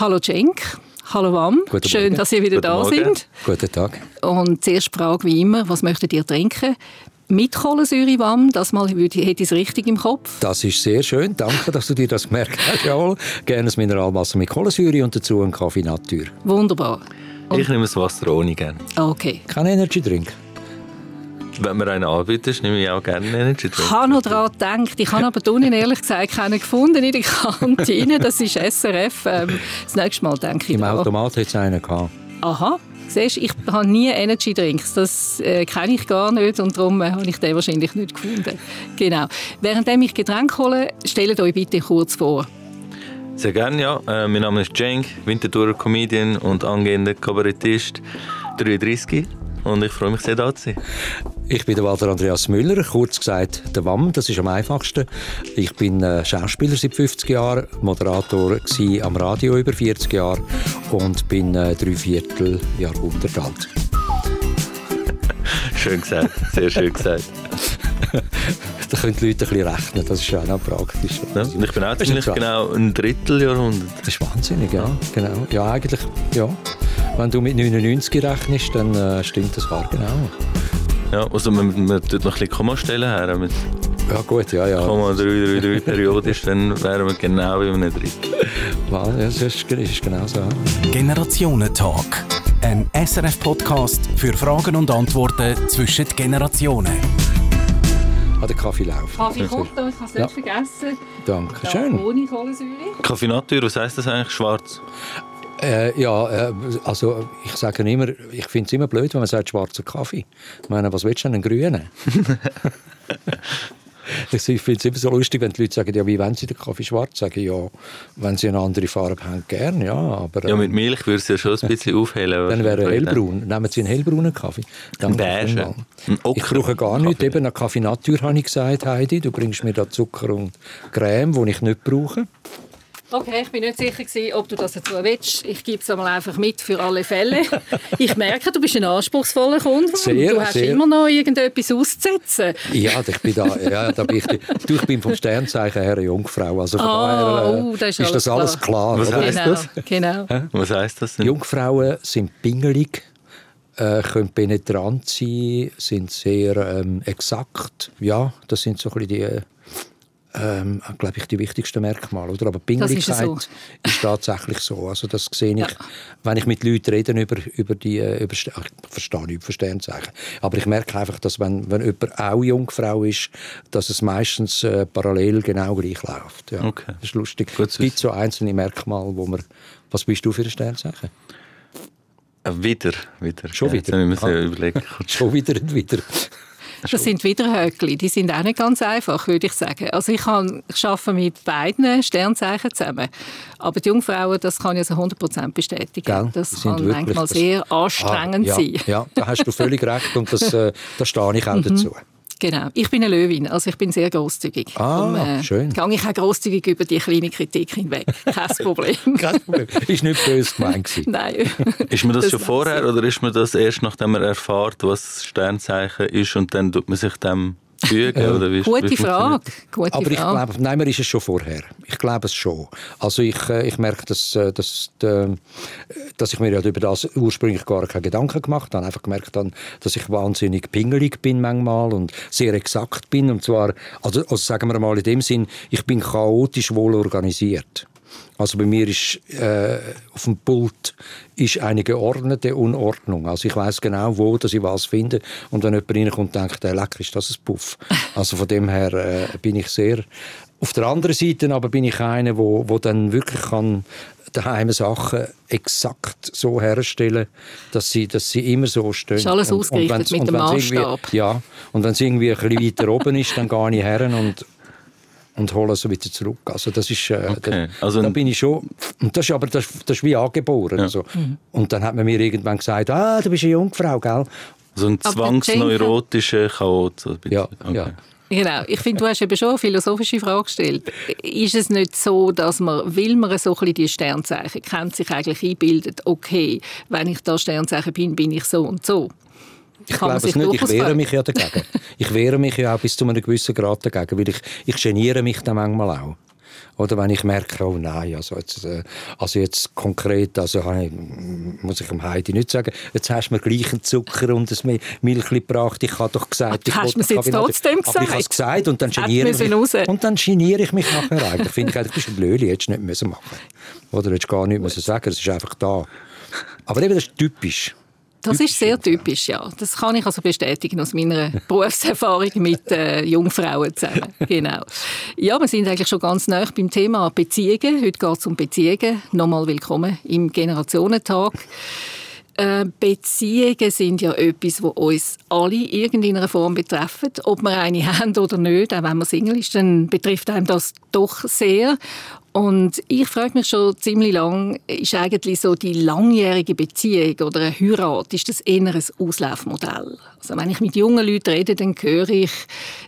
Hallo Cenk. Hallo Wam. Schön, Morgen. dass ihr wieder Guten da Morgen. sind. Guten Tag. Und zuerst Frage wie immer, was möchtet ihr trinken? Mit Kohlensäure, Wam. Das Mal hätte ich es richtig im Kopf. Das ist sehr schön. Danke, dass du dir das gemerkt hast, Jawohl. Gerne ein Mineralwasser mit Kohlensäure und dazu einen Kaffee Natur. Wunderbar. Ich nehme das Wasser ohne gerne. Okay. Kein Energy Drink. Wenn mir einen anbietet, nehme ich auch gerne einen Energy Ich Drink. habe noch daran gedacht. Ich habe aber unten ehrlich gesagt keinen gefunden in der Kantine. Das ist SRF. Ähm, das nächste Mal denke ich Im da. Automat hat es einen gehabt. Aha. Siehst, du, ich habe nie Energy Drinks. Das äh, kenne ich gar nicht und darum äh, habe ich den wahrscheinlich nicht gefunden. Genau. Während ich Getränke hole, stellt euch bitte kurz vor. Sehr gerne, ja. Äh, mein Name ist Cenk, Winterthurer Comedian und angehender Kabarettist, 33. Und ich freue mich sehr, da zu sein. Ich bin der Walter Andreas Müller, kurz gesagt der WAM, das ist am einfachsten. Ich bin äh, Schauspieler seit 50 Jahren, Moderator am Radio über 40 Jahre und bin äh, drei Viertel Jahrhundert alt. Schön gesagt, sehr schön gesagt. Da können die Leute ein bisschen rechnen, das ist auch noch praktisch. Ja, ich bin auch ziemlich genau ein Dritteljahrhundert. Das ist wahnsinnig, ja. Genau. Ja, eigentlich, ja. Wenn du mit 99 rechnest, dann äh, stimmt das wahr genau. Ja, also man, man tut noch ein bisschen Komma stellen her. Mit Ja, gut, ja, ja. Komma 333 periodisch, dann wären wir genau wie einem Drittel. Ja, das ist, ist genau so. Generationentalk. Ein SRF-Podcast für Fragen und Antworten zwischen den Generationen. Ah, der Kaffee läuft. Kaffee kommt da, ich habe es Ja. nicht vergessen. Danke, schön. Ohne Kohlensäure. Kaffee Natur, was heisst das eigentlich? Schwarz? Äh, ja, äh, also ich sage immer, ich finde es immer blöd, wenn man sagt schwarzer Kaffee. Ich meine, was willst du denn, einen grünen? ich finde es immer so lustig, wenn die Leute sagen, ja, wie wollen sie den Kaffee schwarz? Sage ich, ja, wenn sie eine andere Farbe haben, gern, ja, aber... Ja, äh, mit Milch würde es ja schon ein bisschen aufhellen. Dann wäre er hellbraun. Nehmen Sie einen hellbraunen Kaffee. Danke beige. Ich brauche gar nichts. Eben einen Kaffee Natur habe ich gesagt, Heidi. Du bringst mir da Zucker und Creme, die ich nicht brauche. Okay, ich bin nicht sicher, gewesen, ob du das dazu willst. Ich gebe es einmal einfach mit für alle Fälle. Ich merke, du bist ein anspruchsvoller Kunde. Sehr, du hast sehr. immer noch irgendetwas auszusetzen. Ja, ich bin da, ja, da bin ich, du, ich bin vom Sternzeichen her eine Jungfrau. Also von Ah, daher äh, oh, das ist ist das alles alles klar. Was heisst genau, das? genau. Was heisst das denn? Jungfrauen sind pingelig, äh, können penetrant sein, sind sehr ähm, exakt. Ja, das sind so ein bisschen die, äh, ähm, glaube ich, die wichtigsten Merkmale. Oder? Aber Pingeligkeit so. ist tatsächlich so. Also das sehe ich, Ja. wenn ich mit Leuten rede über, über die, äh, über, ich verstehe nicht über Sternzeichen. Aber ich merke einfach, dass wenn, wenn jemand auch Jungfrau ist, dass es meistens äh, parallel genau gleich läuft. Ja. Okay. Das ist lustig. Gut es gibt so einzelne Merkmale, wo man... Was bist du für ein Sternzeichen? Äh, wieder, wieder. Schon ja, wieder? Jetzt müssen wir Ah. überlegen. Schon wieder und wieder. Das sind Widerhöckli. Die sind auch nicht ganz einfach, würde ich sagen. Also ich, kann, ich arbeite mit beiden Sternzeichen zusammen. Aber die Jungfrauen, das kann ich also 100% bestätigen. Gell? Das sind kann manchmal das- sehr anstrengend Ah, ja, sein. Ja, da hast du völlig recht und das, äh, da stehe ich auch Mhm. dazu. Genau. Ich bin eine Löwin, also ich bin sehr großzügig. Ah, schön. Gehe ich auch großzügig über die kleine Kritik hinweg. Kein Problem. Kein Problem. Ist nicht böse gemeint. Nein. Ist man das, Das schon vorher ich. oder ist man das erst, nachdem man erfährt, was Sternzeichen ist und dann tut man sich dem fügen? oder wie, Gute Frage. Gute Aber ich glaube, nein, mir ist es schon vorher. Ich glaube es schon. Also ich, äh, ich merke, dass, äh, dass, äh, dass ich mir ja über das ursprünglich gar keine Gedanken gemacht habe. Einfach gemerkt habe, dass ich wahnsinnig pingelig bin manchmal und sehr exakt bin. Und zwar, also, also sagen wir mal in dem Sinn, ich bin chaotisch wohl organisiert. Also bei mir ist äh, auf dem Pult ist eine geordnete Unordnung. Also ich weiß genau, wo dass ich was finde. Und wenn jemand reinkommt, denkt er, lecker, ist das ein Puff. Also von dem her äh, bin ich sehr... Auf der anderen Seite aber bin ich einer, wo, wo dann wirklich kann daheim Sachen exakt so herstellen, dass sie, dass sie immer so stehen. Ist alles ausgerichtet wenn's- mit dem Maßstab. Ja, und wenn es irgendwie ein bisschen weiter oben ist, dann gehe ich her und und hole es wieder zurück. Also das ist, äh, Okay. da, Also da bin ich schon, und das ist aber das, das ist wie angeboren. Also. Und dann hat man mir irgendwann gesagt, ah, du bist eine Jungfrau, gell? So ein zwangsneurotischer Chaot. so. Ja, Okay. ja. Genau. Ich finde, du hast eben schon eine philosophische Frage gestellt. Ist es nicht so, dass man, will man so ein bisschen die Sternzeichen kennt, sich eigentlich einbildet, okay, wenn ich da Sternzeichen bin, bin ich so und so? Ich Kann glaube es nicht. Ich wehre mich ja dagegen. ich wehre mich ja auch bis zu einem gewissen Grad dagegen, weil ich, ich geniere mich dann manchmal auch. Oder wenn ich merke, oh nein, also jetzt, äh, also jetzt konkret, also ich, muss ich dem Heidi nicht sagen, jetzt hast du mir gleich einen Zucker und ein Milch gebracht, ich habe doch gesagt... ich hast du es jetzt trotzdem gesagt? Aber ich habe es gesagt und dann geniere ich mich, und dann geniere ich mich nachher eigentlich. Finde ich, eigentlich bist ein Blöli, hättest du nicht müssen machen Oder hättest du gar nichts müssen sagen, es ist einfach da. Aber eben, das ist typisch. Das ist sehr typisch, ja. Das kann ich also bestätigen aus meiner Berufserfahrung mit äh, Jungfrauen zusammen. Genau. Ja, wir sind eigentlich schon ganz nah beim Thema Beziehungen. Heute geht es um Beziehungen. Nochmal willkommen im Generationentag. Äh, Beziehungen sind ja etwas, was uns alle in irgendeiner Form betreffen. Ob wir eine haben oder nicht, auch wenn man Single ist, dann betrifft einem das doch sehr. Und ich frage mich schon ziemlich lang, ist eigentlich so die langjährige Beziehung oder eine Heirat, ist das eher ein Auslaufmodell? Also wenn ich mit jungen Leuten rede, dann höre ich,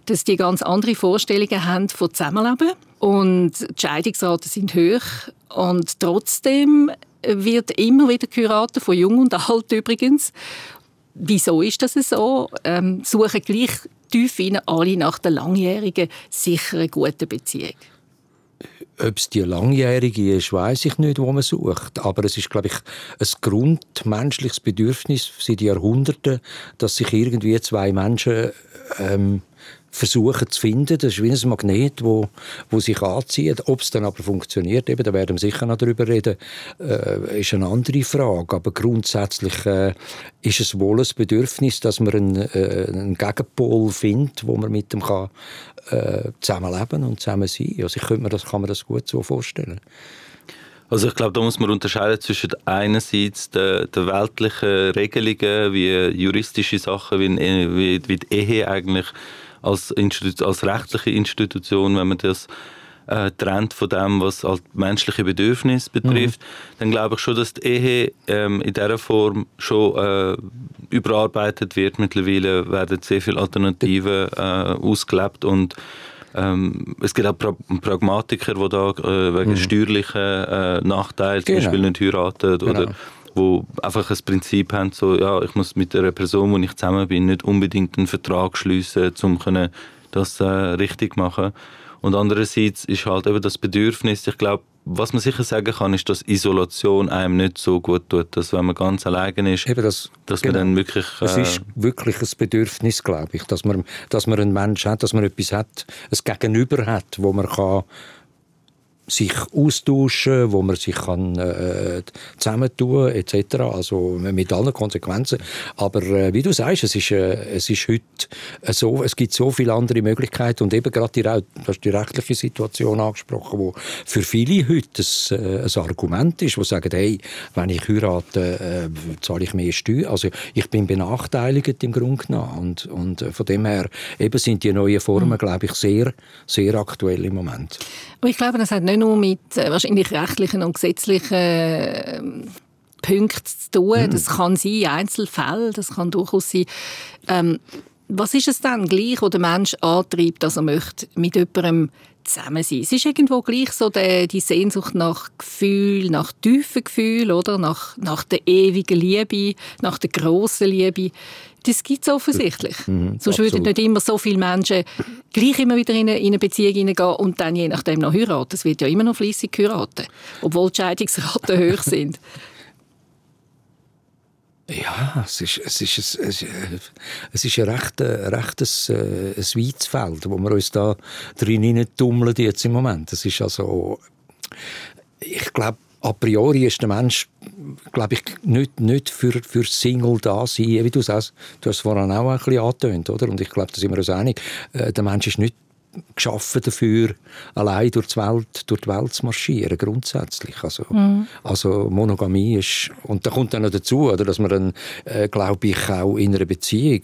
dass die ganz andere Vorstellungen haben von Zusammenleben und die Scheidungsraten sind hoch und trotzdem wird immer wieder geheiratet, von jung und alt übrigens. Wieso ist das so? Ähm, suchen gleich tief alle nach der langjährigen, sicheren, guten Beziehung? Ob es die langjährige ist, weiß ich nicht, wo man sucht. Aber es ist, glaube ich, ein grundmenschliches Bedürfnis seit Jahrhunderten, dass sich irgendwie zwei Menschen ähm, versuchen zu finden. Das ist wie ein Magnet, wo, wo sich anzieht. Ob es dann aber funktioniert, eben, da werden wir sicher noch darüber reden, äh, ist eine andere Frage. Aber grundsätzlich äh, ist es wohl ein Bedürfnis, dass man einen, äh, einen Gegenpol findet, wo man mit dem kann, äh, zusammenleben und zusammen sein. Also ich könnte mir das, kann mir das gut so vorstellen. Also ich glaube, da muss man unterscheiden zwischen einerseits den, den weltlichen Regelungen, wie juristische Sachen, wie, wie, wie die Ehe eigentlich als, als rechtliche Institution, wenn man das äh, trennt von dem, was halt menschliche Bedürfnisse betrifft, mhm. dann glaube ich schon, dass die Ehe ähm, in dieser Form schon äh, überarbeitet wird. Mittlerweile werden sehr viele Alternativen äh, ausgelebt und ähm, es gibt auch pra Pragmatiker, die da äh, wegen mhm. steuerlichen äh, Nachteilen genau. zum Beispiel nicht heiraten genau. oder wo einfach ein Prinzip haben, so, ja, ich muss mit der Person, wo ich zusammen bin, nicht unbedingt einen Vertrag schließen, um das äh, richtig machen. Und andererseits ist halt eben das Bedürfnis, ich glaube, was man sicher sagen kann, ist, dass Isolation einem nicht so gut tut, dass wenn man ganz alleine ist, Eben das, dass genau. man dann wirklich... Äh, es ist wirklich ein Bedürfnis, glaube ich, dass man, dass man einen Menschen hat, dass man etwas hat, ein Gegenüber hat, wo man kann sich austauschen, wo man sich kann äh, zusammentun etc. Also mit allen Konsequenzen. Aber äh, wie du sagst, es ist, äh, es ist heute so, es gibt so viele andere Möglichkeiten und eben gerade die, du hast die rechtliche Situation angesprochen, wo für viele heute ein, äh, ein Argument ist, wo sagen, hey, wenn ich heirate, äh, zahle ich mehr Steuern. Also ich bin benachteiligt im Grunde genommen und, und äh, von dem her eben sind die neuen Formen, mhm. glaube ich, sehr, sehr aktuell im Moment. ich glaube, das hat nicht nur mit äh, wahrscheinlich rechtlichen und gesetzlichen äh, Punkten zu tun. Mhm. Das kann sein Einzelfälle, das kann durchaus sein. Ähm, was ist es dann gleich, wo der Mensch antreibt, dass er möchte mit jemandem zusammen sein. Es ist irgendwo gleich so die, die Sehnsucht nach Gefühl, nach tiefen Gefühl, oder? Nach, nach der ewigen Liebe, nach der grossen Liebe. Das gibt es offensichtlich. Mhm, Sonst würden nicht immer so viele Menschen gleich immer wieder in eine, in eine Beziehung hineingehen und dann je nachdem noch heiraten. Es wird ja immer noch fließig geheiratet, obwohl die Scheidungsraten hoch sind. Ja, es ist, es ist, es ist, es ist ein recht, rechtes äh, ein weites Feld, wo wir uns da drin tummeln jetzt im Moment. Es ist also, ich glaube, a priori ist der Mensch, glaube ich, nicht, nicht für, für Single da sein, wie du sagst. Du hast es vorhin auch ein bisschen angetönt, oder? Und ich glaube, da sind wir uns einig. Äh, der Mensch ist nicht geschaffen dafür, allein durch die Welt, durch die Welt zu marschieren, grundsätzlich. Also, mhm. also Monogamie ist, und da kommt dann noch dazu, oder, dass man dann, äh, glaube ich, auch in einer Beziehung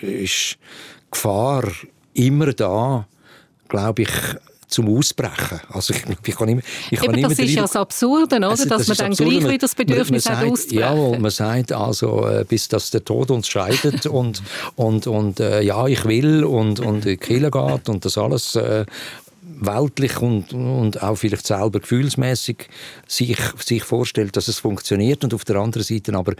ist Gefahr immer da, glaube ich, zum Ausbrechen. Also ich, ich kann immer, ich kann Eben, das ist ja das Absurde, oder? Also, dass das man dann absurd. gleich wieder das Bedürfnis man, man hat, auszubrechen. Ja, man sagt also, äh, bis dass der Tod uns scheidet und, und, und äh, ja, ich will und, und in die Kirche geht und das alles. Äh, weltlich und, und auch vielleicht selber gefühlsmäßig sich, sich vorstellt, dass es funktioniert und auf der anderen Seite aber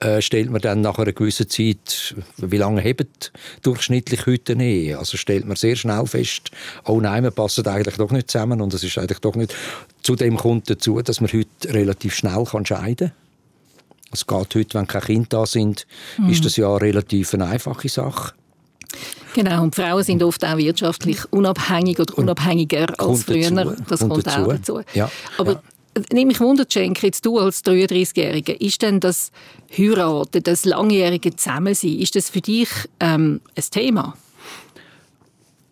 äh, stellt man dann nach einer gewissen Zeit, wie lange hebt durchschnittlich heute Ehe? Also stellt man sehr schnell fest, oh nein, wir passen eigentlich doch nicht zusammen und es ist eigentlich doch nicht. Zudem kommt dazu, dass man heute relativ schnell kann scheiden kann. Es geht heute, wenn keine Kinder da sind, mhm. ist das ja eine relativ eine einfache Sache. Genau, und Frauen sind oft auch wirtschaftlich unabhängig oder unabhängiger als früher. Dazu. Das kommt, kommt dazu. auch dazu. Ja. Aber ja. Nehme ich Wunder, Cenk, jetzt du als 33-Jährige, ist denn das Heiraten, das langjährige Zusammensein, ist das für dich ähm, ein Thema?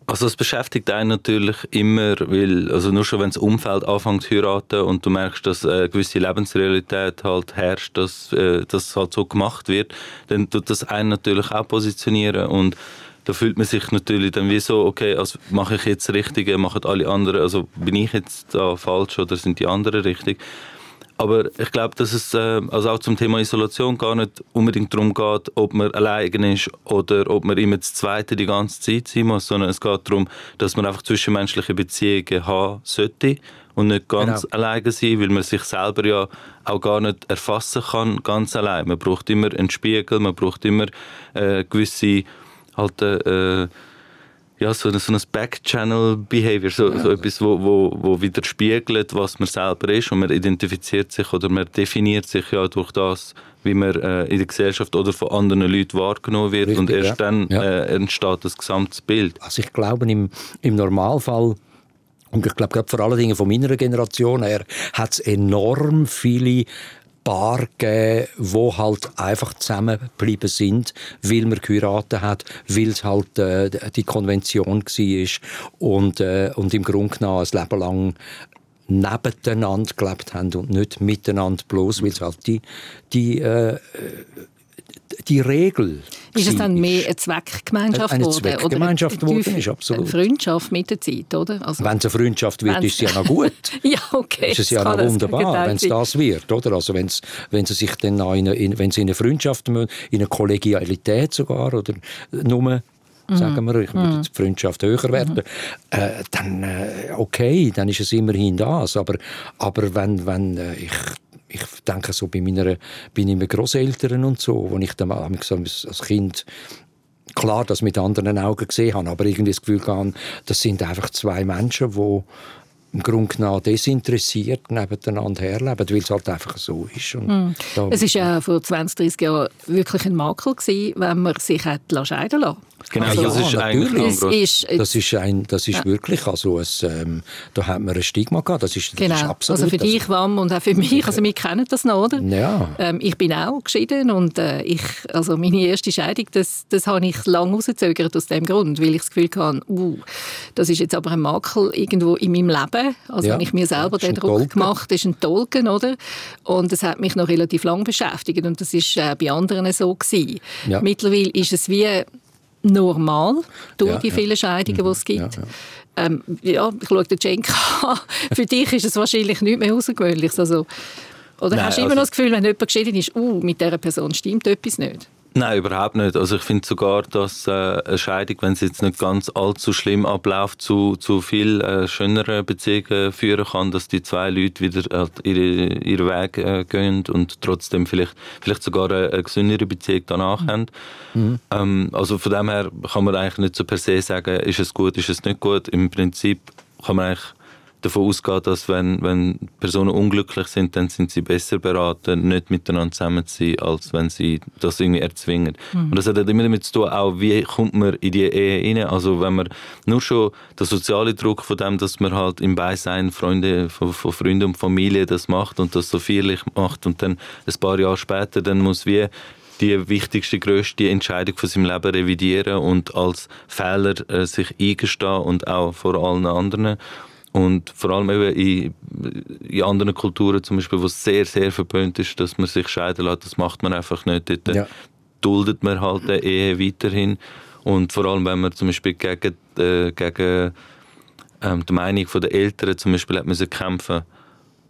Also es beschäftigt einen natürlich immer, weil also nur schon wenn das Umfeld anfängt zu heiraten und du merkst, dass eine gewisse Lebensrealität halt herrscht, dass äh, das halt so gemacht wird, dann tut das einen natürlich auch positionieren und da fühlt man sich natürlich dann wie so, okay, also mache ich jetzt das Richtige, machen alle anderen, also bin ich jetzt da falsch oder sind die anderen richtig? Aber ich glaube, dass es äh, also auch zum Thema Isolation gar nicht unbedingt darum geht, ob man alleine ist oder ob man immer das Zweite die ganze Zeit sein muss, sondern es geht darum, dass man einfach zwischenmenschliche Beziehungen haben sollte und nicht ganz genau. alleine sein, weil man sich selber ja auch gar nicht erfassen kann, ganz allein. Man braucht immer einen Spiegel, man braucht immer äh, gewisse halt, äh, ja, so, so ein Back-Channel-Behavior, so, ja. so etwas, wo, wo, wo widerspiegelt, was man selber ist und man identifiziert sich oder man definiert sich ja durch das, wie man äh, in der Gesellschaft oder von anderen Leuten wahrgenommen wird Richtig, und erst ja. dann. Äh, entsteht das gesamte Bild. Also ich glaube, im, im Normalfall und ich glaube, vor allen Dingen von meiner Generation her hat es enorm viele Paar gegeben, die halt einfach zusammengeblieben sind, weil man geheiratet hat, weil es halt äh, die Konvention war und, äh, und im Grunde genommen ein Leben lang nebeneinander gelebt haben und nicht miteinander bloß, weil es halt die, die äh, die Regel. Ist es dann mehr eine Zweckgemeinschaft eine geworden? Eine Zweckgemeinschaft geworden ist, absolut. Eine Freundschaft mit der Zeit, oder? Also, wenn es eine Freundschaft wird, ist es ja noch gut. ja, okay. Ist es ja noch wunderbar, wenn es das wird, oder? Also wenn es, wenn sie sich dann in, in, wenn sie in eine Freundschaft, in eine Kollegialität sogar, oder nur mhm. sagen wir, ich würde mhm. die Freundschaft höher werden, mhm. äh, dann äh, okay, dann ist es immerhin das. Aber, aber wenn, wenn äh, ich ich denke so bei meiner, bei meinen Großeltern und so, wo ich dann als Kind klar das mit anderen Augen gesehen habe, aber irgendwie das Gefühl hatte, das sind einfach zwei Menschen, die im Grunde genommen desinteressiert nebeneinander herleben, weil es halt einfach so ist. Mm. Es war ja vor 20, 30 Jahren wirklich ein Makel gewesen, wenn man sich hat scheiden lassen Genau, also, das ist eigentlich ist, das ist, ein, das ist ja. wirklich, also es, ähm, da hat man ein Stigma gehabt, das ist, das genau. ist absolut. Also für dich, Wam, und auch für mich, also wir kennen das noch, oder? Ja. Ähm, ich bin auch geschieden und äh, ich, also meine erste Scheidung, das, das habe ich lange rausgezögert aus dem Grund, weil ich das Gefühl hatte, uh, das ist jetzt aber ein Makel irgendwo in meinem Leben, also ja. wenn ich mir selber den Druck Tolken. gemacht das ist ein Tolken, oder? Und das hat mich noch relativ lang beschäftigt und das ist äh, bei anderen so gewesen. Ja. Mittlerweile ist es wie normal durch ja, die vielen Scheidungen, die es gibt. Ja, ähm, ja, ich schaue den Cenk an. Für dich ist es wahrscheinlich nicht mehr außergewöhnlich. Also, oder Nein, hast du immer also, noch das Gefühl, wenn jemand geschieden ist, uh, mit dieser Person stimmt etwas nicht? Nein, überhaupt nicht. Also ich finde sogar, dass äh, eine Scheidung, wenn sie jetzt nicht ganz allzu schlimm abläuft, zu, zu viel äh, schöneren Beziehungen führen kann, dass die zwei Leute wieder halt ihre, ihren Weg äh, gehen und trotzdem vielleicht, vielleicht sogar eine, eine gesündere Beziehung danach mhm. haben. Mhm. Ähm, also von dem her kann man eigentlich nicht so per se sagen, ist es gut, ist es nicht gut. Im Prinzip kann man eigentlich davon ausgeht, dass wenn, wenn Personen unglücklich sind, dann sind sie besser beraten, nicht miteinander zusammen zu sein, als wenn sie das irgendwie erzwingen. Mhm. Und das hat immer damit zu tun, auch wie kommt man in die Ehe rein. Also wenn man nur schon der soziale Druck von dem, dass man halt im Beisein Freunde, von, von Freunden und Familie das macht und das so feierlich macht und dann ein paar Jahre später dann muss wie die wichtigste, größte Entscheidung von seinem Leben revidieren und als Fehler äh, sich eingestehen und auch vor allen anderen. Und vor allem eben in, in anderen Kulturen, zum Beispiel, wo es sehr, sehr verböhnt ist, dass man sich scheiden lässt, das macht man einfach nicht. Dort ja. duldet man halt eine Ehe weiterhin. Und vor allem, wenn man zum Beispiel gegen, äh, gegen ähm, die Meinung der Eltern zum Beispiel hat müssen kämpfen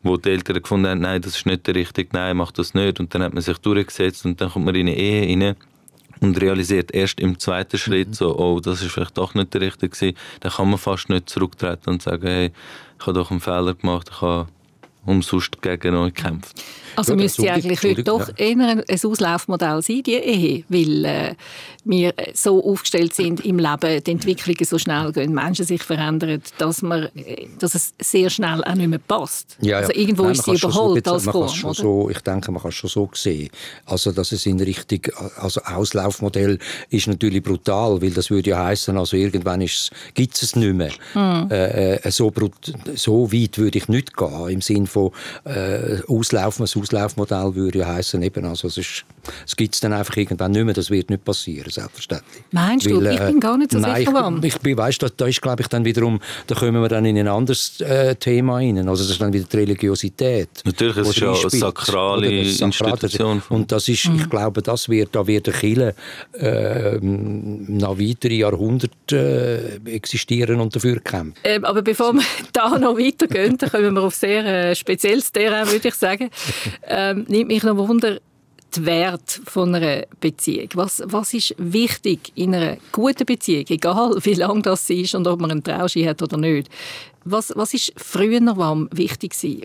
wo die Eltern gefunden haben, nein, das ist nicht der richtige, nein, mach das nicht. Und dann hat man sich durchgesetzt und dann kommt man in eine Ehe rein und realisiert erst im zweiten Schritt mhm. so, oh, das ist vielleicht doch nicht der richtige gewesen, dann kann man fast nicht zurücktreten und sagen, hey, ich habe doch einen Fehler gemacht, ich habe umsonst gegen euch gekämpft. Also müsste sie eigentlich heute doch ja. eher ein Auslaufmodell sein, die Ehe, weil äh, wir so aufgestellt sind im Leben, die Entwicklungen so schnell gehen, Menschen sich verändern, dass, man, äh, dass es sehr schnell auch nicht mehr passt. Ja, ja. Also irgendwo Nein, ist sie überholt so als Form, schon so, Ich denke, man kann es schon so sehen. Also, dass es in Richtung, also Auslaufmodell ist natürlich brutal, weil das würde ja heißen, also irgendwann gibt es es nicht mehr. Mhm. Äh, so, so weit würde ich nicht gehen, im Sinne von äh, Auslaufen, ein Auslaufmodell würde ja heißen, eben, also es, ist, es gibt es dann einfach irgendwann nicht mehr, das wird nicht passieren, selbstverständlich. Meinst Weil, du? Ich bin gar nicht so nein, sicher, warum. Ich, ich weißt, da, da ist, glaube ich, dann wiederum, da kommen wir dann in ein anderes äh, Thema rein, also das ist dann wieder die Religiosität. Natürlich, es ist ja eine sakrale Institution. Und das ist, mhm. ich glaube, das wird, da wird der Kirche äh, noch weitere Jahrhunderte äh, existieren und dafür kämpfen. Ähm, aber bevor wir da noch weitergehen, dann kommen wir auf sehr äh, spezielles Terrain, würde ich sagen. Ähm, nimmt mich noch Wunder, die Wert von einer Beziehung. Was, was ist wichtig in einer guten Beziehung, egal wie lang das ist und ob man einen Trauschein hat oder nicht? Was, was ist früher warm wichtig gewesen?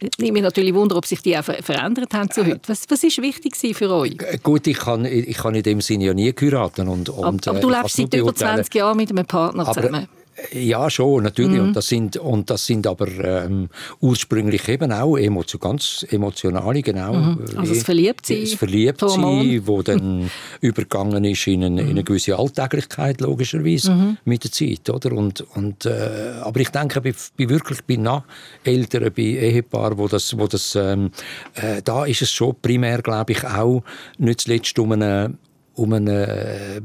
Nimmt mich natürlich Wunder, ob sich die auch verändert haben zu heute. Was, was ist wichtig für euch? Gut, ich kann, ich kann in dem Sinne ja nie heiraten. Und, und, aber, aber du äh, lebst seit über 20 Jahren mit einem Partner zusammen. Ja, schon, natürlich. Mhm. Und, das sind, und das sind aber ähm, ursprünglich eben auch emotio ganz emotionale, genau. Mhm. Also es verliebt sie. Es verliebt sie, wo dann übergegangen ist in eine, in eine, gewisse Alltäglichkeit, logischerweise, mhm. mit der Zeit. Oder? Und, und, äh, aber ich denke, bei, bei wirklich bei nach Eltern, bei Ehepaaren, wo das, wo das ähm, äh, da ist es schon primär, glaube ich, auch nicht zuletzt um eine, um eine äh,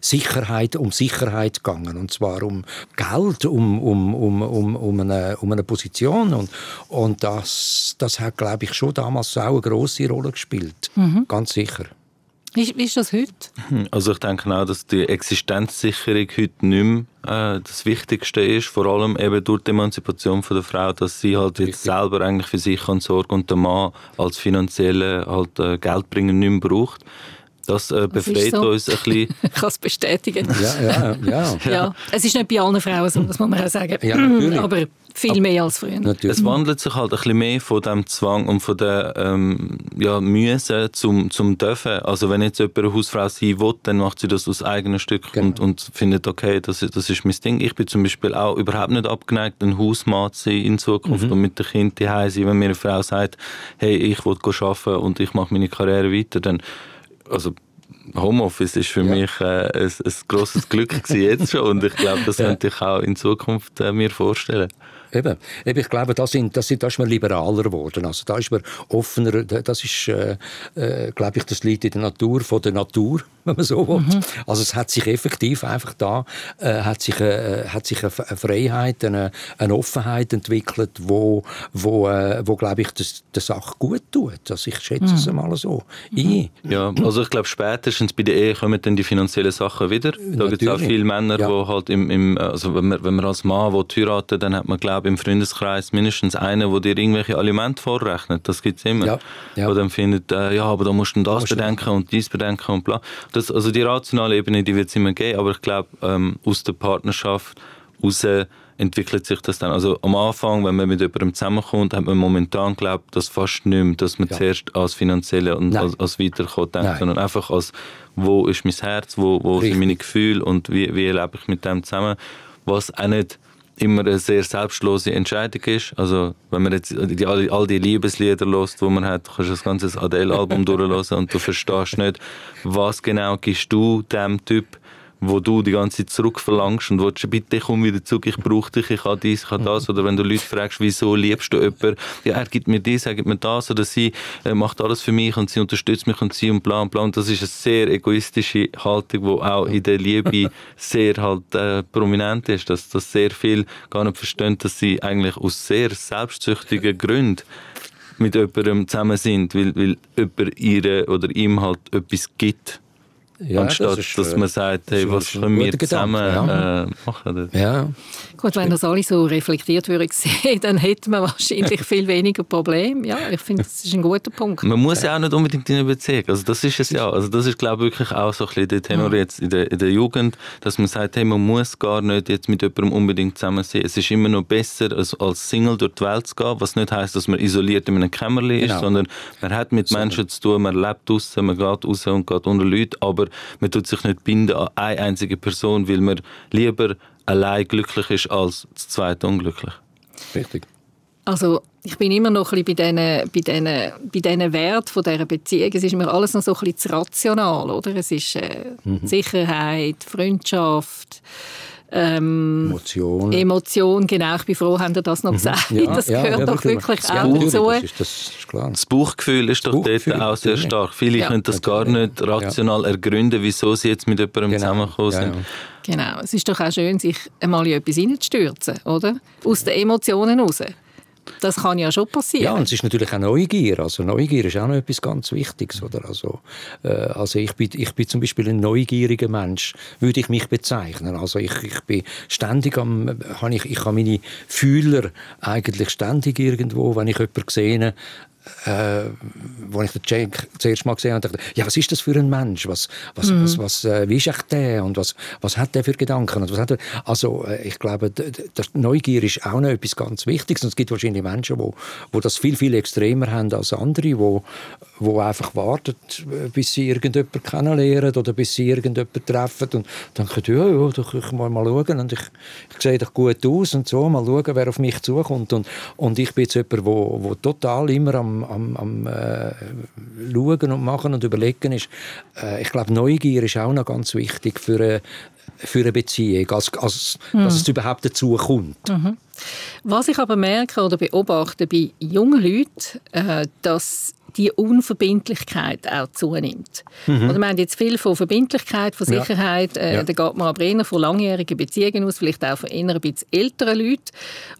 Sicherheit, um Sicherheit gegangen. Und zwar um Geld, um, um, um, um, um, eine, um eine Position. Und, und das, das hat, glaube ich, schon damals auch eine grosse Rolle gespielt. Mhm. Ganz sicher. Wie, wie ist das heute? Hm, also ich denke auch, dass die Existenzsicherung heute nicht mehr äh, das Wichtigste ist, vor allem eben durch die Emanzipation von der Frau, dass sie halt jetzt selber eigentlich für sich kann sorgen und der Mann als finanzielle halt, äh, Geldbringer nicht mehr braucht. Das äh, befreit so. uns ein bisschen. ich kann es bestätigen. Ja, ja, ja. ja, Es ist nicht bei allen Frauen so, das muss man auch sagen. Ja, natürlich. Aber viel mehr als früher. Natürlich. Es wandelt sich halt ein bisschen mehr von dem Zwang und von der ähm, ja, Mühe zum, zum Dürfen. Also wenn jetzt jemand eine Hausfrau sein will, dann macht sie das aus eigenem Stück genau. und, und findet, okay, das, das ist mein Ding. Ich bin zum Beispiel auch überhaupt nicht abgeneigt, ein Hausmann zu sein in Zukunft mhm. und mit den Kindern daheim sein. Wenn mir eine Frau sagt, hey, ich will arbeiten und ich mache meine Karriere weiter, dann also Homeoffice ist für ja. mich äh, ein, ein grosses Glück jetzt schon und ich glaube, das könnte ich auch in Zukunft äh, mir vorstellen. Eben. Eben, ich glaube, da, sind, da, sind, da ist man liberaler geworden. Also da ist man offener. Das ist, äh, äh, glaube ich, das liegt in der Natur von der Natur, wenn man so will. Mhm. Also es hat sich effektiv einfach da, äh, hat sich, äh, hat sich eine Freiheit, eine, eine Offenheit entwickelt, wo, wo, äh, wo glaube ich, das, der Sache gut tut. Also ich schätze mhm. es einmal so mhm. Ja, also ich glaube, spätestens bei der Ehe kommen dann die finanziellen Sachen wieder. Da gibt es auch viele Männer, ja. die halt im, im also wenn man, wenn man als Mann heiraten dann hat man, glaube glaube im Freundeskreis mindestens einen, der dir irgendwelche Alimente vorrechnet. Das gibt es immer. Ja, ja. Wo dann findet, äh, ja, aber da musst du das bedenken und dies bedenken und bla. Das, also die rationale Ebene, die wird es immer geben, aber ich glaube, ähm, aus der Partnerschaft raus entwickelt sich das dann. Also am Anfang, wenn man mit jemandem zusammenkommt, hat man momentan glaubt, das fast nicht mehr, dass man ja. zuerst als Finanzielle und als, als Weiterkommen denkt, sondern einfach als, wo ist mein Herz, wo, wo sind meine Gefühle und wie, wie lebe ich mit dem zusammen, was auch nicht immer eine sehr selbstlose Entscheidung ist. Also wenn man jetzt die, all, all die Liebeslieder hört, die man hat, kannst du das ganze Adele-Album durchlesen und du verstehst nicht, was genau gibst du dem Typ, wo du die ganze Zeit zurückverlangst und willst, bitte komm wieder zurück, ich brauche dich, ich habe dies, ich habe das. Oder wenn du Leute fragst, wieso liebst du jemanden, ja, er gibt mir dies, er gibt mir das, oder sie äh, macht alles für mich und sie unterstützt mich und sie und bla und bla. Und das ist eine sehr egoistische Haltung, die auch in der Liebe sehr halt äh, prominent ist, dass, dass sehr viel gar nicht verstehen, dass sie eigentlich aus sehr selbstsüchtigen Gründen mit jemandem zusammen sind, weil, weil jemand ihr oder ihm halt etwas gibt ja, anstatt das dass man sagt, hey, was können wir zusammen ja. äh, machen. Ja. Gut, wenn das alle so reflektiert würden sehen, dann hätte man wahrscheinlich viel weniger Probleme. Ja, ich finde, das ist ein guter Punkt. Man muss ja auch nicht unbedingt in einer Beziehung. Also das ist es ja. Also das ist, glaube ich, wirklich auch so ein bisschen der Tenor jetzt in der, in der Jugend, dass man sagt, hey, man muss gar nicht jetzt mit jemandem unbedingt zusammen sein. Es ist immer noch besser, als, als Single durch die Welt zu gehen, was nicht heißt, dass man isoliert in einem Kämmerchen ist, genau. sondern man hat mit so. Menschen zu tun, man lebt draußen, man geht raus und geht unter Leute, aber man tut sich nicht binden an eine einzige Person, weil man lieber allein glücklich ist als das zweite unglücklich. Richtig. Also ich bin immer noch ein bisschen bei diesen, bei diesen, bei diesen Werten von dieser Beziehung. Es ist mir alles noch so ein bisschen zu rational. Oder? Es ist äh, mhm. Sicherheit, Freundschaft, ähm, Emotion. Emotion, genau. Ich bin froh, haben Sie das noch mhm. gesagt. Ja, das gehört ja, doch wirklich auch dazu. Das, ist, das, ist das Bauchgefühl ist doch Bauchgefühl, dort auch sehr stark. Viele können das gar nicht rational ergründen, wieso sie jetzt mit jemandem genau. zusammengekommen sind. Genau. Es ist doch auch schön, sich einmal in etwas hineinzustürzen, oder? Aus den Emotionen heraus. Das kann ja schon passieren. Ja, und es ist natürlich auch Neugier. Also Neugier ist auch noch etwas ganz Wichtiges. Oder? Also, äh, also ich, bin, ich bin zum Beispiel ein neugieriger Mensch, würde ich mich bezeichnen. Also ich, ich bin ständig am, habe ich, ich habe meine Fühler eigentlich ständig irgendwo, wenn ich jemanden sehe, äh, wo ich den Jake zuerst mal gesehen habe, dachte ja, was ist das für ein Mensch? Was, was, mhm. was, was, äh, wie ist echt der? Und was, was hat der für Gedanken? Und was hat er? Also, äh, ich glaube, das Neugier ist auch noch etwas ganz Wichtiges. Und es gibt wahrscheinlich Menschen, wo, wo das viel, viel extremer haben als andere, wo, wo einfach warten, äh, bis sie irgendjemanden kennenlernen oder bis sie irgendjemanden treffen und dann denken, ja, ja, doch, ich mal, mal schauen und ich, ich sehe doch gut aus und so, mal schauen, wer auf mich zukommt. Und, und ich bin jetzt jemand, wo, wo total immer am am, am, äh, Schauen und Machen und Überlegen ist. Äh, ich glaube, Neugier ist auch noch ganz wichtig für eine, für eine Beziehung, als, als, mhm. dass es überhaupt dazu kommt. Mhm. Was ich aber merke oder beobachte bei jungen Leuten, äh, dass die Unverbindlichkeit auch zunimmt. Mhm. Oder wir haben jetzt viel von Verbindlichkeit, von Sicherheit, ja. Äh, ja. da geht man aber eher von langjährigen Beziehungen aus, vielleicht auch von eher ein bisschen älteren Leuten.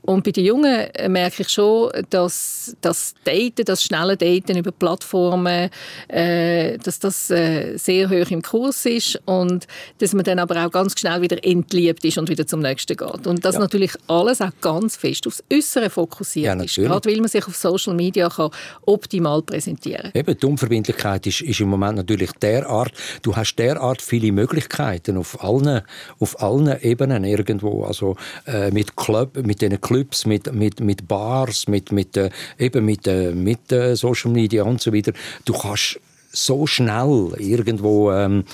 Und bei den Jungen äh, merke ich schon, dass das Daten, das schnelle Daten über Plattformen, äh, dass das äh, sehr hoch im Kurs ist und dass man dann aber auch ganz schnell wieder entliebt ist und wieder zum nächsten geht. Und das ja. natürlich alles auch ganz fest aufs Äußere fokussiert ist, gerade weil man sich auf Social Media kann optimal präsentieren präsentieren. Eben, die Unverbindlichkeit ist, ist im Moment natürlich derart, du hast derart viele Möglichkeiten auf allen, auf allen Ebenen irgendwo, also äh, mit Club, mit den Clubs, mit, mit, mit Bars, mit, mit, äh, eben mit, äh, mit äh, Social Media und so weiter. Du kannst so schnell irgendwo ähm,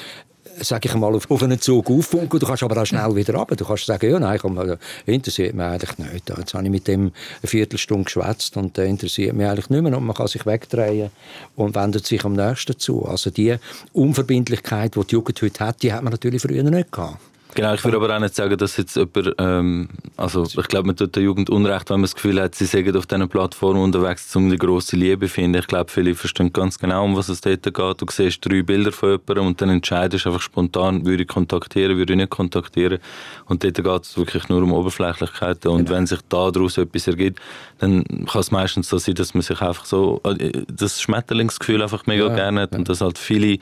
sage ich mal, auf, auf einen Zug auffunken. Du kannst aber auch schnell wieder runter. Du kannst sagen, ja, nein, komm, äh, interessiert mich eigentlich nicht. Jetzt habe ich mit dem eine Viertelstunde geschwätzt und der interessiert mich eigentlich nicht mehr. Und man kann sich wegdrehen und wendet sich am nächsten zu. Also die Unverbindlichkeit, die die Jugend heute hat, die hat man natürlich früher nicht gehabt. Genau, ich würde aber auch nicht sagen, dass jetzt jemand, ähm, also ich glaube, man tut der Jugend Unrecht, wenn man das Gefühl hat, sie sind auf diesen Plattformen unterwegs, um die grosse Liebe zu finden. Ich glaube, viele verstehen ganz genau, um was es dort geht. Du siehst drei Bilder von jemandem und dann entscheidest du einfach spontan, würde ich kontaktieren, würde ich nicht kontaktieren. Und dort geht es wirklich nur um Oberflächlichkeiten. Und genau. wenn sich daraus etwas ergibt, dann kann es meistens so sein, dass man sich einfach so, äh, das Schmetterlingsgefühl einfach mega ja, gerne hat ja. und dass halt viele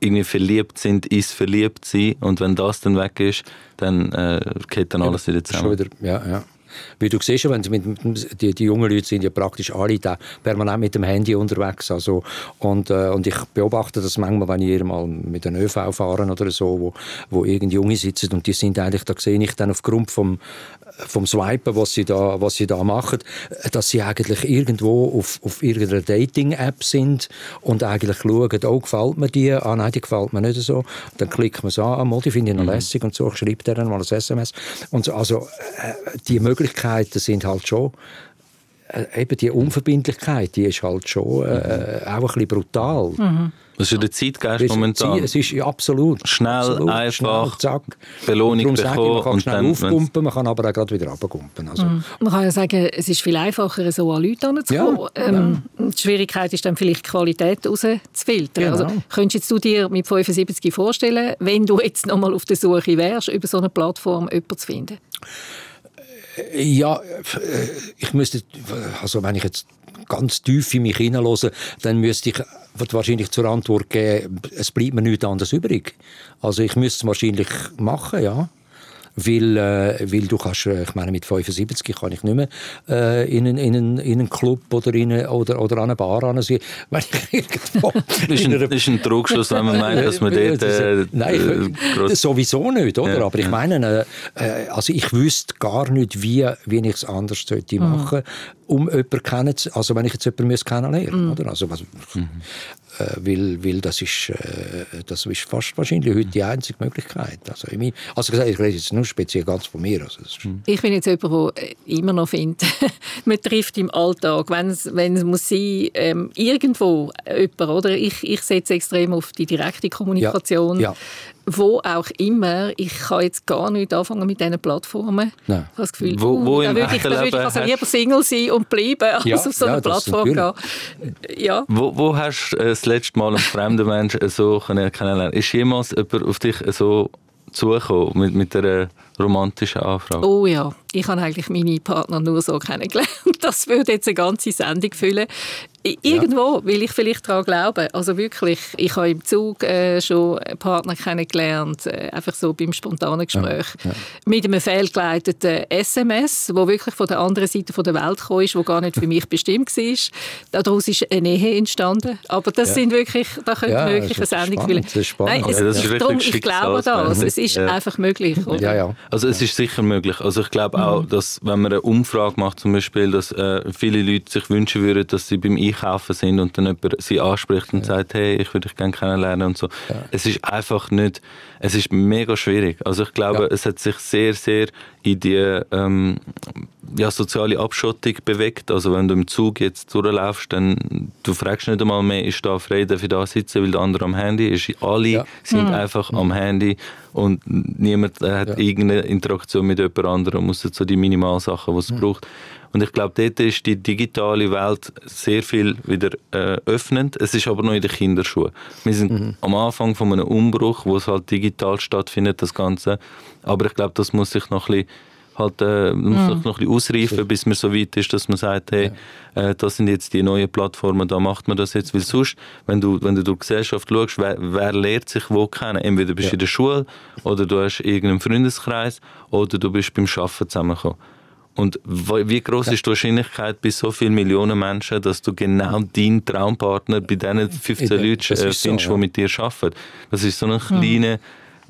irgendwie verliebt sind, ist verliebt sein und wenn das dann weg ist, dann äh, geht dann alles wieder zusammen. Wieder, ja, ja. Wie du siehst, wenn mit, die, die jungen Leute sind ja praktisch alle da permanent mit dem Handy unterwegs. Also, und, äh, und ich beobachte das manchmal, wenn ich mal mit einem ÖV fahre oder so, wo, wo irgend Junge sitzen und die sind eigentlich, da sehe ich dann aufgrund vom, vom Swipen, was sie da, was sie da machen, dass sie eigentlich irgendwo auf, auf irgendeiner Dating-App sind und eigentlich schauen, oh, gefällt mir die? Ah, nein, die gefällt mir nicht so. Dann klickt man es an, ah, die finde ich noch mhm. lässig und so, ich schreibe dann mal ein SMS. Und so, also, äh, die Möglichkeiten sind halt schon äh, eben die Unverbindlichkeit, die ist halt schon äh, auch ein bisschen brutal. Mhm. Das ist ja der Zeitgeist momentan. Es ist absolut. Schnell, absolut, einfach, schnell, zack. Belohnung bekommen. Man kann schnell aufpumpen, man kann aber auch gerade wieder runterkumpen. Also. Mhm. Man kann ja sagen, es ist viel einfacher, so an Leute heranzukommen. Ja, ähm, ja. Die Schwierigkeit ist dann vielleicht, die Qualität rauszufiltern. Genau. Also, könntest du dir mit 75 vorstellen, wenn du jetzt noch mal auf der Suche wärst, über so eine Plattform jemanden zu finden? Ja, äh, ich müsste, also wenn ich jetzt ganz tief in mich hineinhöre, dann müsste ich wahrscheinlich zur Antwort geben, es bleibt mir nichts anderes übrig. Also ich müsste es wahrscheinlich machen, ja. Weil, äh, weil du kannst, äh, ich meine, mit 75 kann ich nicht mehr äh, in, einen, in, einen, in einen Club oder, in eine, oder, oder an eine Bar sein, wenn ich irgendwo... das ist ein, das ist ein Trugschluss, wenn man meint, dass man dort... Äh, Nein, ich, sowieso nicht, oder? Ja, Aber ich meine, äh, also ich wüsste gar nicht, wie, wie ich es anders sollte mhm. machen um jemanden kennenzulernen, also wenn ich jetzt jemanden kennenlernen müsste, mhm. Also, was, mhm. Äh, weil, weil das ist, äh, das ist fast wahrscheinlich heute die einzige Möglichkeit. Also, ich, also gesagt, ich rede jetzt nur speziell ganz von mir. Also, mhm. ich bin jetzt jemand, der immer noch findet, man trifft im Alltag, wenn es, wenn es muss sein, ähm, irgendwo jemand, oder? Ich, ich setze extrem auf die direkte Kommunikation. Ja. Ja wo auch immer, ich kann jetzt gar nicht anfangen mit diesen Plattformen. Nein. Ich habe das Gefühl, wo, wo uh, da würde ich, da würde ich also lieber Single sein und bleiben, als ja, auf so eine ja, Plattform gehen. Ja. Wo, wo hast du äh, das letzte Mal einen fremden Menschen so kennengelernt? Ist jemals jemand auf dich so zugekommen mit, mit einer romantischen Anfrage? Oh ja, ich habe eigentlich meine Partner nur so kennengelernt. Das würde jetzt eine ganze Sendung füllen. Irgendwo will ich vielleicht daran glauben. Also wirklich, ich habe im Zug äh, schon einen Partner kennengelernt, äh, einfach so beim spontanen Gespräch, ja, ja. mit einem fehlgeleiteten SMS, wo wirklich von der anderen Seite der Welt kam, wo gar nicht für mich bestimmt war. Daraus ist eine Ehe entstanden. Aber das ja. sind wirklich, da könnte ja, wirklich eine Sendung spannend. Das ist spannend. Nein, es, das ist darum, ich glaube das. Es ist einfach möglich. Ja, ja. Also es ist sicher möglich. Also ich glaube auch, mhm. dass wenn man eine Umfrage macht, zum Beispiel, dass äh, viele Leute sich wünschen würden, dass sie beim einkaufen sind und dann jemand sie anspricht und ja. sagt, hey, ich würde dich gerne kennenlernen und so. Ja. Es ist einfach nicht, es ist mega schwierig. Also ich glaube, ja. es hat sich sehr, sehr in die ähm, ja, soziale Abschottung bewegt. Also wenn du im Zug jetzt durchlaufst, dann du fragst nicht einmal mehr, ist da frei, darf ich da sitzen, weil der andere am Handy ist. Alle ja. sind mhm. einfach mhm. am Handy und niemand hat ja. irgendeine Interaktion mit jemand anderem, muss so die Minimalsachen, die es mhm. braucht. Und ich glaube, dort ist die digitale Welt sehr viel wieder äh, öffnend. Es ist aber noch in den Kinderschuhen. Wir sind mhm. am Anfang von einem Umbruch, wo es halt digital stattfindet, das Ganze. Aber ich glaube, das muss sich noch ein bisschen halt, äh, muss mhm. noch ein bisschen ausreifen, bis man so weit ist, dass man sagt, hey, ja. äh, das sind jetzt die neuen Plattformen, da macht man das jetzt. Weil sonst, wenn du, wenn du durch die Gesellschaft schaust, wer, wer lernt sich wo kennen? Entweder bist du ja. in der Schule oder du hast irgendeinen Freundeskreis oder du bist beim Arbeiten zusammengekommen. Und wie groß ist die Wahrscheinlichkeit bei so vielen Millionen Menschen, dass du genau deinen Traumpartner bei diesen 15 Leuten äh, findest, so, ja. die mit dir arbeiten? Das ist so ein kleiner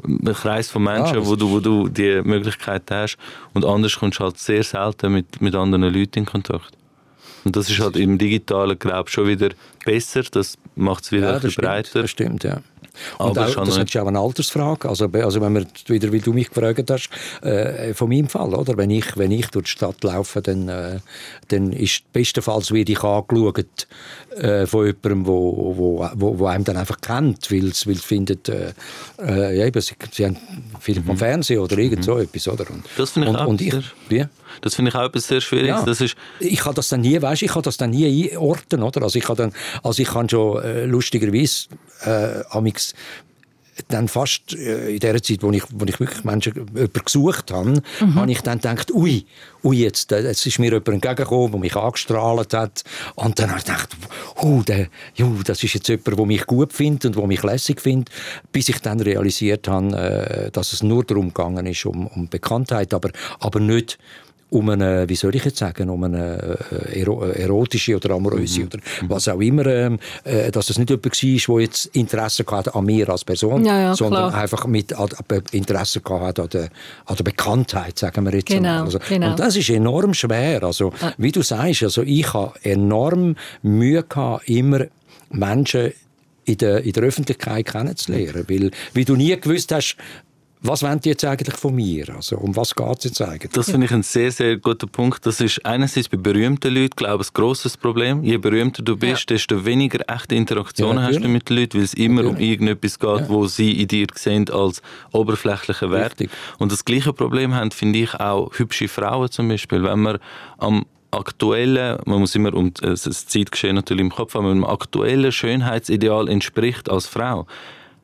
hm. Kreis von Menschen, ja, wo, du, wo du die Möglichkeit hast. Und anders kommst du halt sehr selten mit, mit anderen Leuten in Kontakt. Und das ist halt im Digitalen, glaube ich, schon wieder besser. Das macht es wieder ja, breiter. Stimmt, das stimmt, ja. Und auch, das ist ja auch eine Altersfrage. Also, also wenn man wieder, wie du mich gefragt hast, äh, von meinem Fall, oder? Wenn ich, wenn ich durch die Stadt laufe, dann, äh, dann ist bestenfalls werde ich angeschaut äh, von jemandem, wo, wo, wo, wo einem dann einfach kennt, weil es findet, äh, äh, ja, eben, sie, sie haben viel vom mhm. Fernsehen oder irgend so mhm. etwas, oder? Und, das finde ich und, auch und ich, wie? Das finde ich auch etwas sehr Schwieriges. Ja. Das ist ich kann das dann nie, weißt, ich kann das dann nie einordnen, oder? Also ich kann dann, also ich kann schon äh, lustigerweise äh, amix dann fast äh, in der Zeit, wo ich, wo ich wirklich Menschen jemanden gesucht habe, mhm. habe ich dann gedacht, ui, ui jetzt, äh, jetzt ist mir jemand entgegengekommen, der mich angestrahlt hat. Und dann habe ich gedacht, uh, der, ju, das ist jetzt jemand, der mich gut findet und der mich lässig findet, bis ich dann realisiert habe, äh, dass es nur darum gegangen ist, um, um Bekanntheit, aber, aber nicht um eine, wie soll ich jetzt sagen, um eine äh, äh, erotische oder amoröse mhm. oder was auch immer, ähm, äh, dass es nicht jemand war, der jetzt Interesse hatte an mir als Person, ja, ja, sondern klar. einfach mit Interesse hatte an der, an der Bekanntheit, sagen wir jetzt genau, also, genau. Und das ist enorm schwer. Also, ah. wie du sagst, also ich habe enorm Mühe gehabt, immer Menschen in der, in der Öffentlichkeit kennenzulernen. Weil, wie du nie gewusst hast, was wollen die jetzt eigentlich von mir? Also, um was geht es jetzt eigentlich? Das finde ich ein sehr, sehr guter Punkt. Das ist einerseits bei berühmten Leuten, glaube ich, ein grosses Problem. Je berühmter du bist, ja. desto weniger echte Interaktionen ja, hast du mit den Leuten, weil es immer natürlich. um irgendetwas geht, ja. wo sie in dir sehen als oberflächlichen Wert. Richtig. Und das gleiche Problem haben, finde ich, auch hübsche Frauen zum Beispiel. Wenn man am aktuellen, man muss immer um das Zeitgeschehen natürlich im Kopf haben, wenn man dem aktuellen Schönheitsideal entspricht als Frau,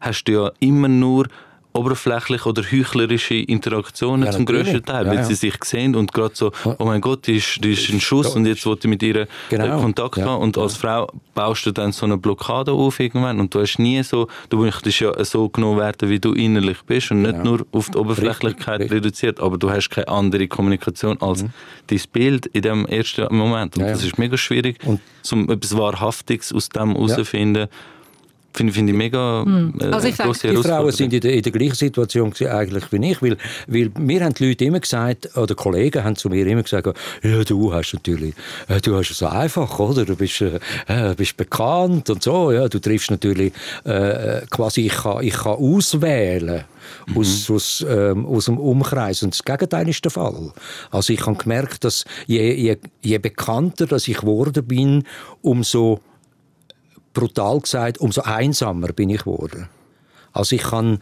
hast du ja immer nur oberflächliche oder heuchlerische Interaktionen Ja, zum grössten Teil, Ja, weil ja. sie sich sehen und gerade so, oh mein Gott, die ist, die ist ein Schuss und jetzt wollte ich mit ihr Genau. äh, Kontakt Ja. haben und als Frau baust du dann so eine Blockade auf irgendwann und du hast nie so, du möchtest ja so genommen werden, wie du innerlich bist und nicht Genau. nur auf die Oberflächlichkeit Richtig, reduziert, aber du hast keine andere Kommunikation als dein Bild in dem ersten Moment und Mhm. Ja, ja. das ist mega schwierig, Und- um etwas Wahrhaftiges aus dem herauszufinden. Finde finde ich mega äh, Also ich grosse Die Frauen sind in der, in der gleichen Situation eigentlich wie ich, weil, weil mir haben die Leute immer gesagt, oder Kollegen haben zu mir immer gesagt, ja, du hast natürlich, äh, du hast es so einfach, oder? Du bist, äh, äh, bist bekannt und so, ja, du triffst natürlich äh, quasi, ich kann, ich kann auswählen aus, aus, ähm, aus dem Umkreis. Und das Gegenteil ist der Fall. Also ich habe gemerkt, dass je, je, je bekannter dass ich geworden bin, umso brutal gesagt, umso einsamer bin ich geworden. Also ich kann,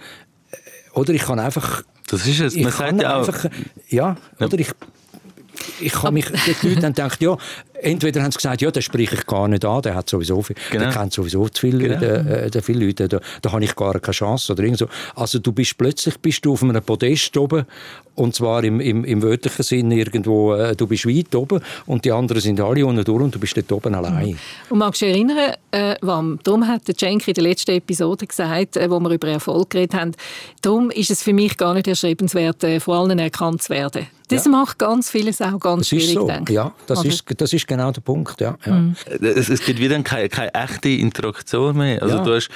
äh, oder ich kann einfach, Das ist es. ich Man kann sagt ja auch, einfach, ja, oder ich, ich kann mich, die Leute haben gedacht, ja, entweder haben sie gesagt, ja, den spreche ich gar nicht an, der hat sowieso viel, Genau. der kennt sowieso zu viele, Genau. äh, äh, viele Leute, da, da habe ich gar keine Chance oder irgend so. Also du bist plötzlich bist du auf einem Podest oben und zwar im, im, im wörtlichen Sinne irgendwo, äh, du bist weit oben und die anderen sind alle unten durch und du bist dort oben allein. Und magst du dich erinnern, äh, Wam, darum hat der Cenk in der letzten Episode gesagt, äh, wo wir über Erfolg geredet haben, darum ist es für mich gar nicht erstrebenswert, äh, vor allen erkannt zu werden. Das macht ganz vieles auch ganz Das ist schwierig, so, denke ich. ja, das Oder? ist, das ist genau der Punkt, ja. ja. es, es gibt wieder keine, keine echte Interaktion mehr. Also Ja. du hast,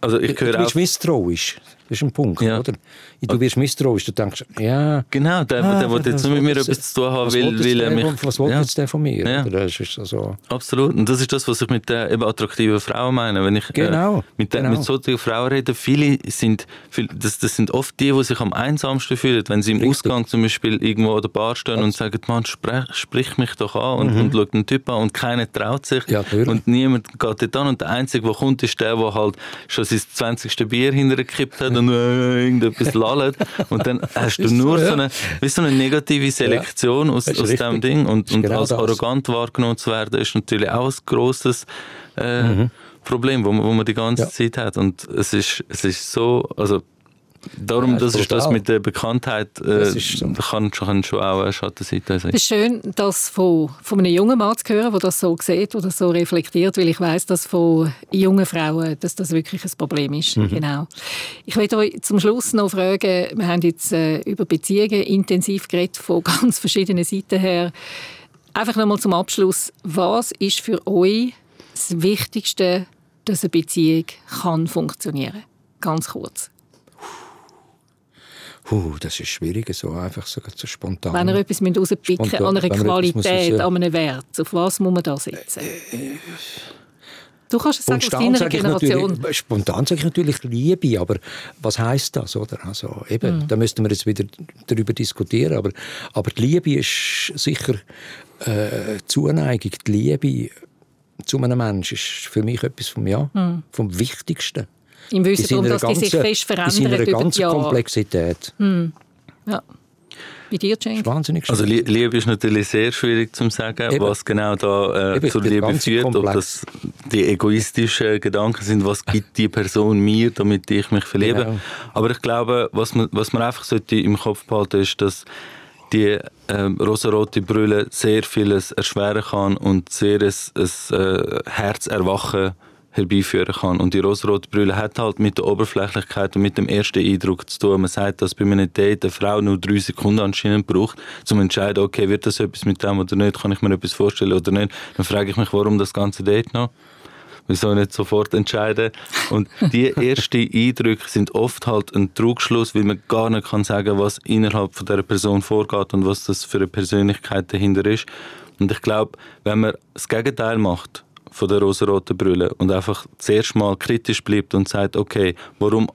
also ich Du höre bist auch, misstrauisch. Das ist ein Punkt, Ja. oder? Du wirst misstrauisch. Du denkst, ja... genau, der, ah, der will jetzt nur mit mir etwas zu tun haben, weil, will er der mich... Was will Ja. jetzt der von mir? Ja. Das ist also... Absolut. Und das ist das, was ich mit der eben attraktiven Frau meine. Wenn ich Genau, äh, mit, der, genau. mit solchen Frauen rede, viele sind, viel- das, das sind oft die, die sich am einsamsten fühlen. Wenn sie im Richtig. Ausgang zum Beispiel irgendwo an der Bar stehen und sagen, Mann, sprech, sprich mich doch an und, und schaut den Typ an und keiner traut sich. Mhm. Ja, und niemand geht dort an. Und der Einzige, der kommt, ist der, der halt schon sein 20. Bier hintergekippt hat und äh, irgendetwas lallt. Und dann hast du nur so, eine, wie so eine negative Selektion aus, aus dem Ding. Und, und genau als arrogant wahrgenommen zu werden, ist natürlich auch ein grosses äh, Problem, wo man, wo man die ganze Mhm. Zeit hat. Und es ist, es ist so, also darum, Ja, das ist das mit der Bekanntheit, äh, Das ist so. kann, kann schon auch eine Schattenseite sein. Es ist schön, das von, von einem jungen Mann zu hören, der das so sieht, der das so reflektiert, weil ich weiß, dass von jungen Frauen dass das wirklich ein Problem ist. Mhm. Genau. Ich möchte euch zum Schluss noch fragen, wir haben jetzt äh, über Beziehungen intensiv geredet, von ganz verschiedenen Seiten her. Einfach nochmal zum Abschluss, was ist für euch das Wichtigste, dass eine Beziehung kann funktionieren Ganz kurz. Puh, das ist schwierig, so einfach so, so spontan. Wenn ihr etwas rauspicken Spontan- an einer Qualität, an einem Wert, auf was muss man da setzen? Du kannst es sagen aus deiner sage, Generation. spontan sage ich natürlich Liebe, aber was heißt das? Oder? Also, eben, Mhm. Da müssten wir jetzt wieder darüber diskutieren. Aber, aber die Liebe ist sicher äh, Zuneigung. Die Liebe zu einem Menschen ist für mich etwas vom, ja, Mhm. vom Wichtigsten. Im Wissen darum, dass die sich fest in verändern seiner über die ganzen Jahre. Komplexität. Ja. Bei dir, Cenk? ist wahnsinnig Also schwierig. Lie- Liebe ist natürlich sehr schwierig zu sagen, Eben. was genau da äh, Eben, zur Liebe führt, ob Komplex. das die egoistischen Gedanken sind, was gibt die Person mir, damit ich mich verliebe. Genau. Aber ich glaube, was man, was man einfach sollte im Kopf behalten ist, dass die ähm, rosarote Brille sehr vieles erschweren kann und sehr ein, ein äh, Herzerwachen herbeiführen kann. Und die rosarote Brille hat halt mit der Oberflächlichkeit und mit dem ersten Eindruck zu tun. Man sagt, dass bei einem Date eine Frau nur drei Sekunden anscheinend braucht, um zu entscheiden, okay, wird das etwas mit dem oder nicht, kann ich mir etwas vorstellen oder nicht. Dann frage ich mich, warum das ganze Date noch? Wieso nicht sofort entscheiden? Und die ersten Eindrücke sind oft halt ein Trugschluss, weil man gar nicht kann sagen, was innerhalb von der Person vorgeht und was das für eine Persönlichkeit dahinter ist. Und ich glaube, wenn man das Gegenteil macht von der rosaroten Brille und einfach zuerst mal kritisch bleibt und sagt, okay, warum,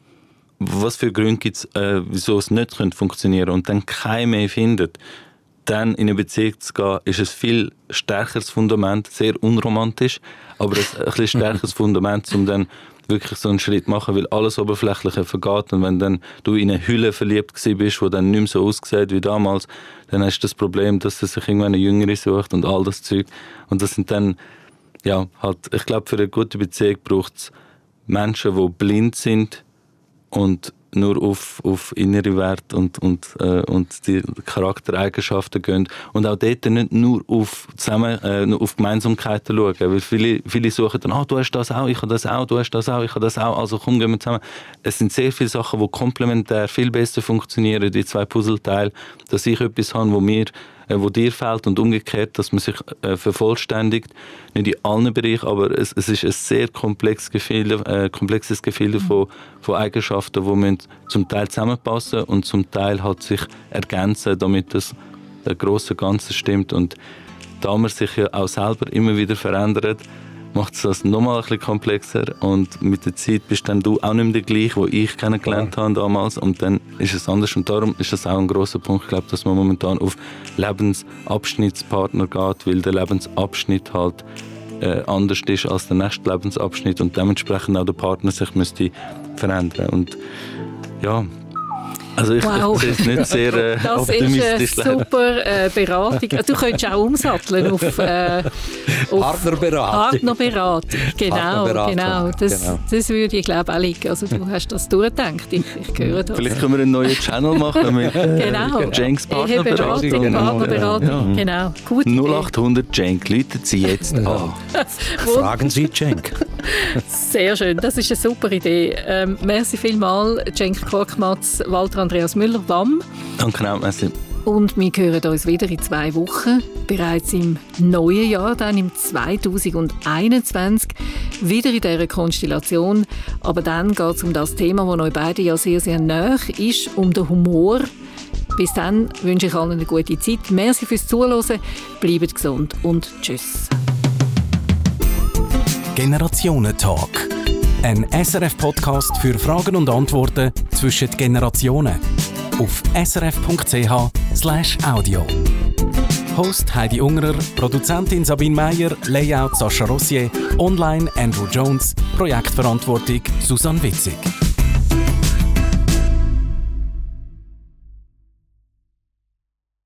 was für Gründe gibt es, äh, wieso es nicht könnte funktionieren und dann kein mehr findet, dann in eine Beziehung zu gehen, ist ein viel stärkeres Fundament, sehr unromantisch, aber ein, ein bisschen stärkeres Fundament, um dann wirklich so einen Schritt zu machen, weil alles Oberflächliche vergeht und wenn dann du in eine Hülle verliebt bist, die dann nicht mehr so aussieht wie damals, dann hast du das Problem, dass er sich irgendwann eine Jüngere sucht und all das Zeug. Und das sind dann, ja, halt, ich glaube, für eine gute Beziehung braucht es Menschen, die blind sind und nur auf, auf innere Werte und, und, äh, und die Charaktereigenschaften gehen. Und auch dort nicht nur auf, zusammen, äh, nur auf Gemeinsamkeiten schauen. Weil viele, viele suchen dann, ah, du hast das auch, ich habe das auch, du hast das auch, ich habe das auch, also komm, gehen wir zusammen. Es sind sehr viele Sachen, die komplementär viel besser funktionieren, die zwei Puzzleteile, dass ich etwas habe, wo mir äh, wo dir fehlt und umgekehrt, dass man sich äh, vervollständigt. Nicht in allen Bereichen, aber es, es ist ein sehr komplexes Gefühl, äh, komplexes Gefühl mhm. von, von Eigenschaften, die zum Teil zusammenpassen und zum Teil halt sich ergänzen, damit das große Ganze stimmt. Und da man sich ja auch selber immer wieder verändert, macht es das nochmal ein bisschen komplexer. Und mit der Zeit bist dann du auch nicht mehr der gleiche, wo ich kennengelernt ja. habe damals. Und dann ist es anders. Und darum ist das auch ein großer Punkt, ich glaube, dass man momentan auf Lebensabschnittspartner geht, weil der Lebensabschnitt halt äh, anders ist als der nächste Lebensabschnitt. Und dementsprechend auch der Partner sich müsste verändern. Und ja, also ich, wow. es nicht sehr äh, das optimistisch. Das ist eine super äh, Beratung. Du könntest auch umsatteln auf, äh, auf Partnerberatung. Partnerberatung. Genau, Partnerberatung. genau. Das, genau. das würde ich glaube auch liegen. Also du hast das durchgedacht. Ich, ich höre das. Vielleicht können wir einen neuen Channel machen mit äh, genau. Jenks Partnerberatung. Genau. Partnerberatung. Ja. genau. Gut 0800 Jenk, läuten Sie jetzt an. Fragen Sie Jenk. Sehr schön, das ist eine super Idee. Ähm, merci vielmals, Jenk Korkmatz, Walter Andreas Müller-Wamm. Danke auch, merci. Und wir hören uns wieder in zwei Wochen, bereits im neuen Jahr, dann im 2021, wieder in dieser Konstellation. Aber dann geht es um das Thema, das euch beide ja sehr, sehr nah ist, um den Humor. Bis dann wünsche ich allen eine gute Zeit. Merci fürs Zuhören, bleibt gesund und tschüss. Generationentalk. Ein SRF-Podcast für Fragen und Antworten zwischen Generationen. Auf srf.ch/audio. Host Heidi Ungerer, Produzentin Sabine Meyer, Layout Sascha Rossier, Online Andrew Jones, Projektverantwortung Susanne Witzig.